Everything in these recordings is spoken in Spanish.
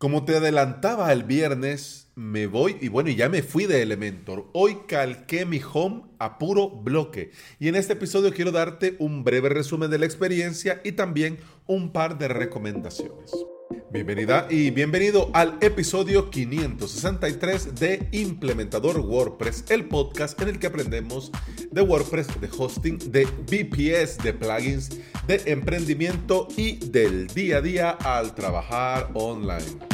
Como te adelantaba el viernes, me voy y bueno, ya me fui de Elementor. Hoy calqué mi home a puro bloque. Y en este episodio quiero darte un breve resumen de la experiencia y también un par de recomendaciones. Bienvenida y bienvenido al episodio 563 de Implementador WordPress, el podcast en el que aprendemos de WordPress, de hosting, de VPS, de plugins, de emprendimiento y del día a día al trabajar online.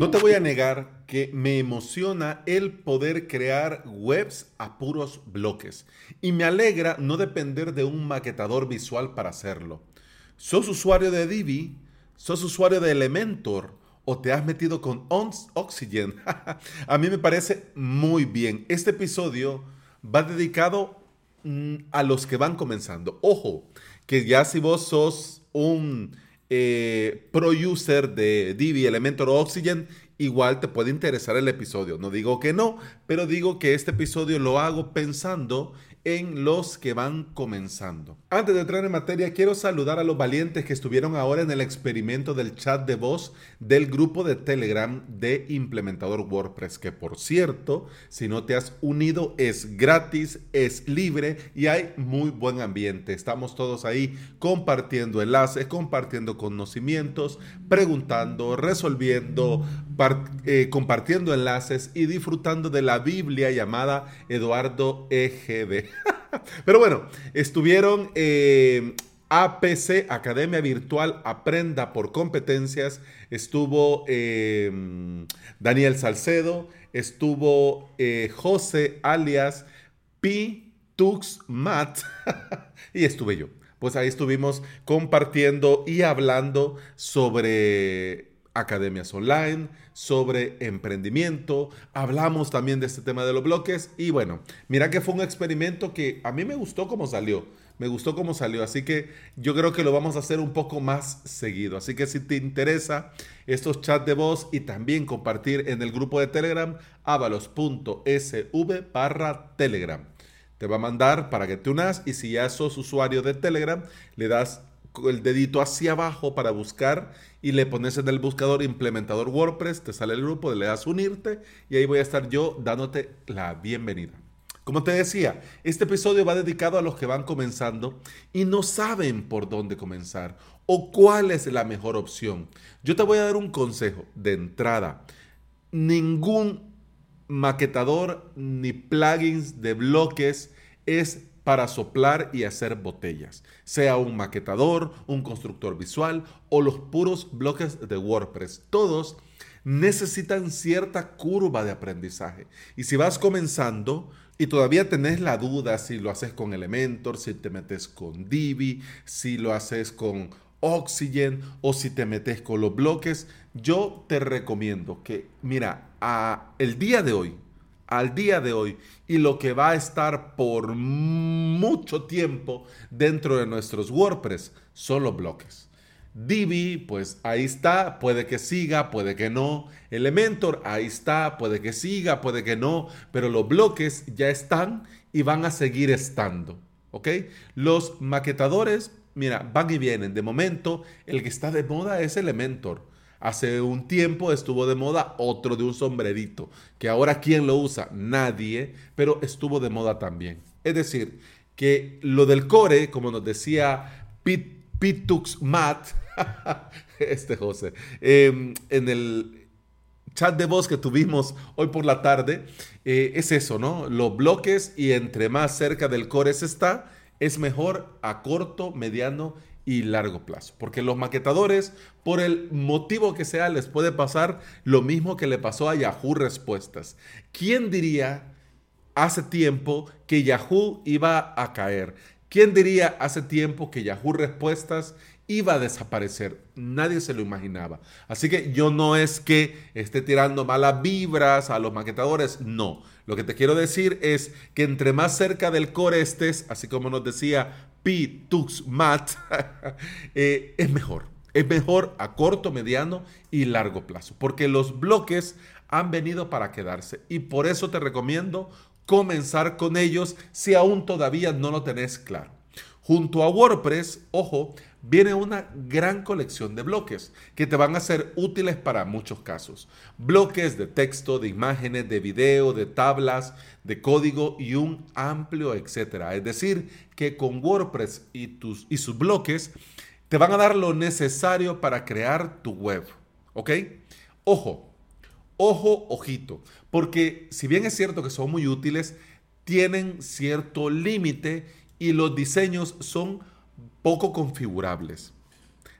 No te voy a negar que me emociona el poder crear webs a puros bloques y me alegra no depender de un maquetador visual para hacerlo. ¿Sos usuario de Divi? ¿Sos usuario de Elementor? ¿O te has metido con Oxygen? a mí me parece muy bien. Este episodio va dedicado mm, a los que van comenzando. Ojo, que ya si vos sos un eh, pro user de Divi, Elementor o Oxygen, igual te puede interesar el episodio. No digo que no, pero digo que este episodio lo hago pensando en los que van comenzando. Antes de entrar en materia, quiero saludar a los valientes que estuvieron ahora en el experimento del chat de voz del grupo de Telegram de implementador WordPress, que por cierto, si no te has unido, es gratis, es libre y hay muy buen ambiente. Estamos todos ahí compartiendo enlaces, compartiendo conocimientos, preguntando, resolviendo, eh, compartiendo enlaces y disfrutando de la Biblia llamada Eduardo EGB. Pero bueno, estuvieron eh, APC, Academia Virtual Aprenda por Competencias, estuvo eh, Daniel Salcedo, estuvo eh, José alias P. Tux Mat y estuve yo. Pues ahí estuvimos compartiendo y hablando sobre academias online, sobre emprendimiento, hablamos también de este tema de los bloques. Y bueno, mira que fue un experimento que a mí me gustó cómo salió, me gustó cómo salió, así que yo creo que lo vamos a hacer un poco más seguido, así que si te interesa estos chats de voz y también compartir en el grupo de Telegram, avalos.sv barra Telegram. Te va a mandar para que te unas y si ya sos usuario de Telegram, le das el dedito hacia abajo para buscar y le pones en el buscador implementador WordPress, te sale el grupo, le das unirte y ahí voy a estar yo dándote la bienvenida. Como te decía, este episodio va dedicado a los que van comenzando y no saben por dónde comenzar o cuál es la mejor opción. Yo te voy a dar un consejo de entrada. Ningún maquetador ni plugins de bloques es para soplar y hacer botellas, sea un maquetador, un constructor visual o los puros bloques de WordPress. Todos necesitan cierta curva de aprendizaje. Y si vas comenzando y todavía tenés la duda si lo haces con Elementor, si te metes con Divi, si lo haces con Oxygen o si te metes con los bloques, yo te recomiendo que, mira, a el día de hoy, al día de hoy y lo que va a estar por mucho tiempo dentro de nuestros WordPress son los bloques. Divi, pues ahí está, puede que siga, puede que no. Elementor, ahí está, puede que siga, puede que no, pero los bloques ya están y van a seguir estando. ¿Ok? Los maquetadores, mira, van y vienen. De momento, el que está de moda es Elementor. Hace un tiempo estuvo de moda otro de un sombrerito, que ahora ¿quién lo usa? Nadie, pero estuvo de moda también. Es decir, que lo del core, como nos decía Pitux Matt, este José, em, en el chat de voz que tuvimos hoy por la tarde, eh, es eso, ¿no? Los bloques y entre más cerca del core se está, es mejor a corto, mediano y largo plazo. Porque los maquetadores, por el motivo que sea, les puede pasar lo mismo que le pasó a Yahoo Respuestas. ¿Quién diría hace tiempo que Yahoo iba a caer? ¿Quién diría hace tiempo que Yahoo Respuestas iba a desaparecer? Nadie se lo imaginaba. Así que yo no es que esté tirando malas vibras a los maquetadores, no. Lo que te quiero decir es que entre más cerca del core estés, así como nos decía P, Tux, Mat, eh, es mejor. Es mejor a corto, mediano y largo plazo, porque los bloques han venido para quedarse y por eso te recomiendo comenzar con ellos si aún todavía no lo tenés claro. Junto a WordPress, ojo, viene una gran colección de bloques que te van a ser útiles para muchos casos. Bloques de texto, de imágenes, de video, de tablas, de código y un amplio etcétera. Es decir, que con WordPress y, tus, y sus bloques te van a dar lo necesario para crear tu web. ¿Ok? Ojo, ojo, ojito. Porque si bien es cierto que son muy útiles, tienen cierto límite y los diseños son poco configurables.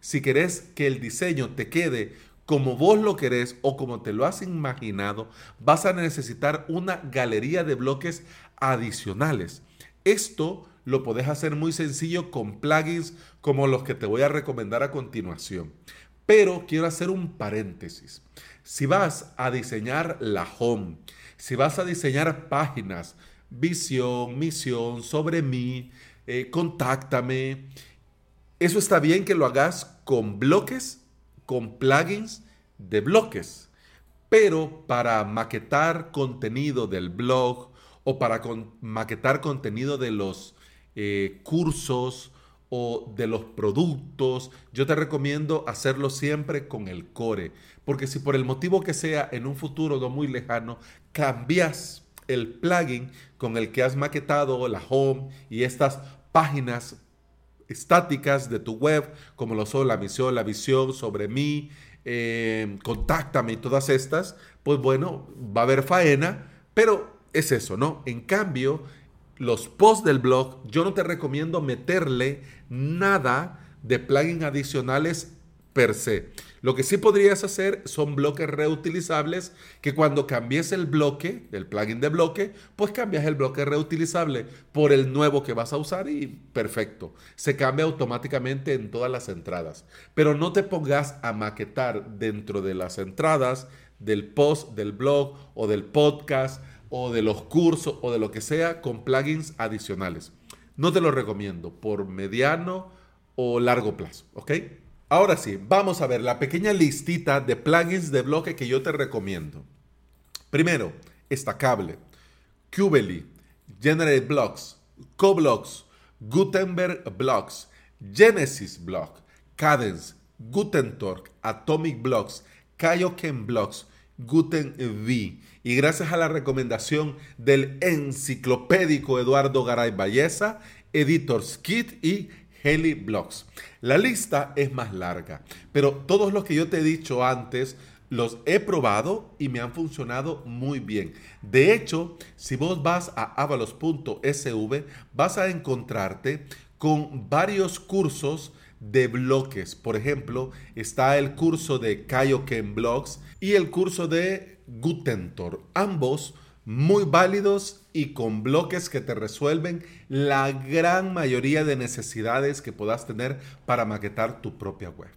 Si querés que el diseño te quede como vos lo querés o como te lo has imaginado, vas a necesitar una galería de bloques adicionales. Esto lo podés hacer muy sencillo con plugins como los que te voy a recomendar a continuación. Pero quiero hacer un paréntesis. Si vas a diseñar la home, si vas a diseñar páginas, visión, misión, sobre mí, eh, contáctame, eso está bien que lo hagas con bloques, con plugins de bloques. Pero para maquetar contenido del blog o para maquetar contenido de los eh, cursos o de los productos, yo te recomiendo hacerlo siempre con el core. Porque si por el motivo que sea en un futuro no muy lejano, cambias el plugin con el que has maquetado la home y estas páginas estáticas de tu web, como lo son la misión, la visión, sobre mí, eh, contáctame y todas estas, pues bueno, va a haber faena, pero es eso, ¿no? En cambio, los posts del blog, yo no te recomiendo meterle nada de plugins adicionales per se. Lo que sí podrías hacer son bloques reutilizables que cuando cambies el bloque, el plugin de bloque, pues cambias el bloque reutilizable por el nuevo que vas a usar y perfecto. Se cambia automáticamente en todas las entradas. Pero no te pongas a maquetar dentro de las entradas del post, del blog o del podcast o de los cursos o de lo que sea con plugins adicionales. No te lo recomiendo por mediano o largo plazo, ¿ok? Ahora sí, vamos a ver la pequeña listita de plugins de bloque que yo te recomiendo. Primero, Estacable, Qbely, Generate Blocks, CoBlocks, Gutenberg Blocks, Genesis Block, Cadence, GutenTorque, Atomic Blocks, Kaioken Blocks, GutenV. Y gracias a la recomendación del enciclopédico Eduardo Garay Valleza, Editors Kit y Heli Blocks. La lista es más larga, pero todos los que yo te he dicho antes los he probado y me han funcionado muy bien. De hecho, si vos vas a avalos.sv, vas a encontrarte con varios cursos de bloques. Por ejemplo, está el curso de Kaioken Blocks y el curso de Gutentor. Ambos muy válidos y con bloques que te resuelven la gran mayoría de necesidades que puedas tener para maquetar tu propia web.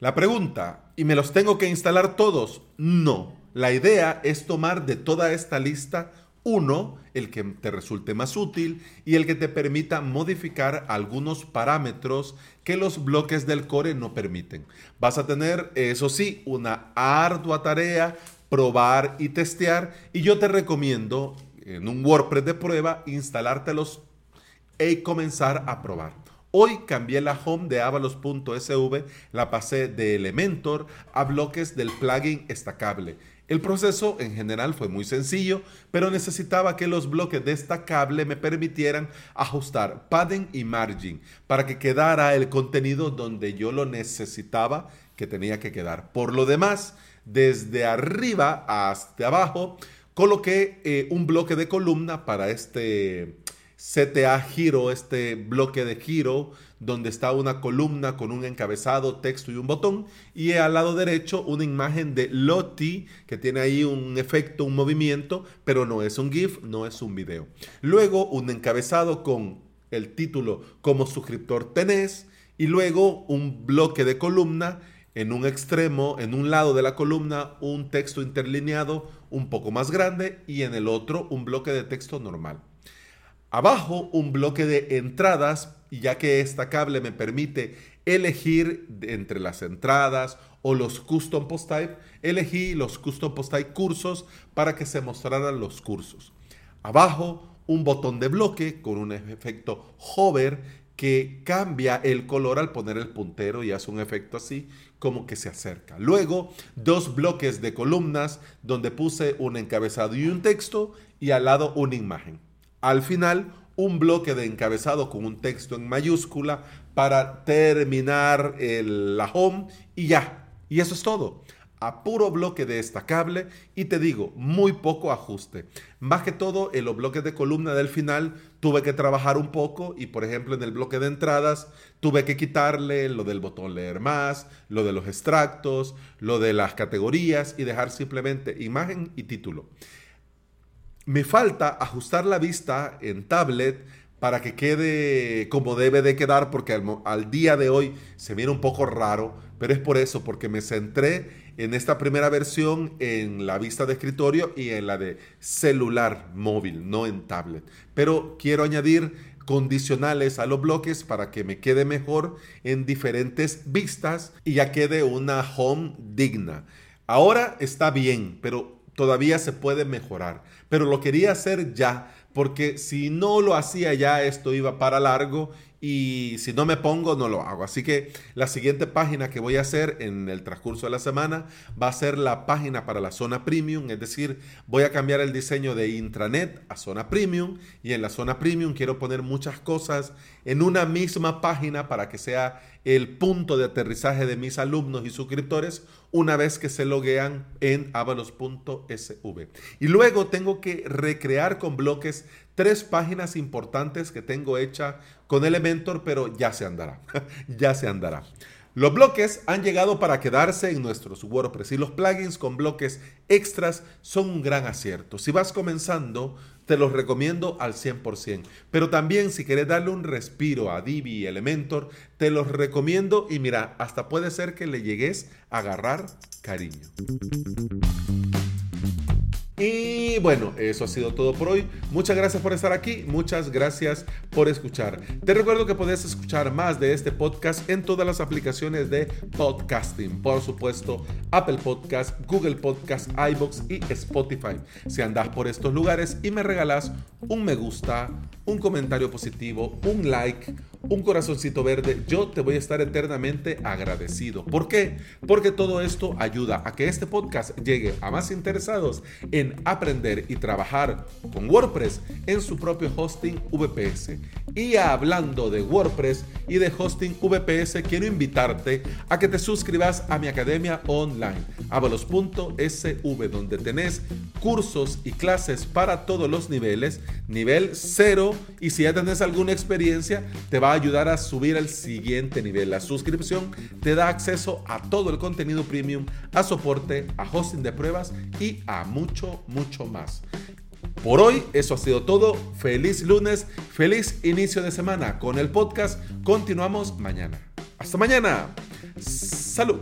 La pregunta, ¿y me los tengo que instalar todos? No. La idea es tomar de toda esta lista uno, el que te resulte más útil y el que te permita modificar algunos parámetros que los bloques del core no permiten. Vas a tener, eso sí, una ardua tarea probar y testear. Y yo te recomiendo en un WordPress de prueba instalártelos y comenzar a probar. Hoy cambié la home de avalos.sv, la pasé de Elementor a bloques del plugin Estacable. El proceso en general fue muy sencillo, pero necesitaba que los bloques destacable me permitieran ajustar padding y margin para que quedara el contenido donde yo lo necesitaba que tenía que quedar. Por lo demás, desde arriba hasta abajo, coloqué eh, un bloque de columna para este CTA giro, este bloque de giro, donde está una columna con un encabezado, texto y un botón, y al lado derecho una imagen de Lottie que tiene ahí un efecto, un movimiento, pero no es un GIF, no es un video. Luego un encabezado con el título como suscriptor tenés, y luego un bloque de columna en un extremo, en un lado de la columna, un texto interlineado un poco más grande y en el otro un bloque de texto normal. Abajo un bloque de entradas, ya que esta cable me permite elegir entre las entradas o los custom post type, elegí los custom post type cursos para que se mostraran los cursos. Abajo un botón de bloque con un efecto hover que cambia el color al poner el puntero y hace un efecto así como que se acerca. Luego, dos bloques de columnas donde puse un encabezado y un texto y al lado una imagen. Al final, un bloque de encabezado con un texto en mayúscula para terminar el, la home y ya. Y eso es todo a puro bloque destacable y te digo, muy poco ajuste. Más que todo, en los bloques de columna del final tuve que trabajar un poco y por ejemplo en el bloque de entradas tuve que quitarle lo del botón leer más, lo de los extractos, lo de las categorías y dejar simplemente imagen y título. Me falta ajustar la vista en tablet para que quede como debe de quedar porque al, al día de hoy se viene un poco raro, pero es por eso, porque me centré en esta primera versión en la vista de escritorio y en la de celular móvil, no en tablet. Pero quiero añadir condicionales a los bloques para que me quede mejor en diferentes vistas y ya quede una home digna. Ahora está bien, pero todavía se puede mejorar. Pero lo quería hacer ya, porque si no lo hacía ya, esto iba para largo y si no me pongo, no lo hago. Así que la siguiente página que voy a hacer en el transcurso de la semana va a ser la página para la zona premium, es decir, voy a cambiar el diseño de intranet a zona premium y en la zona premium quiero poner muchas cosas en una misma página para que sea el punto de aterrizaje de mis alumnos y suscriptores una vez que se loguean en avalos.sv. Y luego tengo que recrear con bloques tres páginas importantes que tengo hecha con Elementor, pero ya se andará, ya se andará. Los bloques han llegado para quedarse en nuestros WordPress y los plugins con bloques extras son un gran acierto. Si vas comenzando, te los recomiendo al 100%. Pero también si quieres darle un respiro a Divi y Elementor, te los recomiendo y mira, hasta puede ser que le llegues a agarrar cariño. Y bueno, eso ha sido todo por hoy. Muchas gracias por estar aquí, muchas gracias por escuchar. Te recuerdo que puedes escuchar más de este podcast en todas las aplicaciones de podcasting. Por supuesto, Apple Podcast, Google Podcast, iBox y Spotify. Si andas por estos lugares y me regalas un me gusta, un comentario positivo, un like, un corazoncito verde, yo te voy a estar eternamente agradecido. ¿Por qué? Porque todo esto ayuda a que este podcast llegue a más interesados en aprender y trabajar con WordPress en su propio hosting VPS. Y hablando de WordPress y de hosting VPS, quiero invitarte a que te suscribas a mi academia online, avalos.sv, donde tenés cursos y clases para todos los niveles, nivel 0, y si ya tenés alguna experiencia, te va a ayudar a subir al siguiente nivel. La suscripción te da acceso a todo el contenido premium, a soporte, a hosting de pruebas y a mucho, mucho más. Por hoy, eso ha sido todo. Feliz lunes, feliz inicio de semana. Con el podcast continuamos mañana. Hasta mañana. Salud.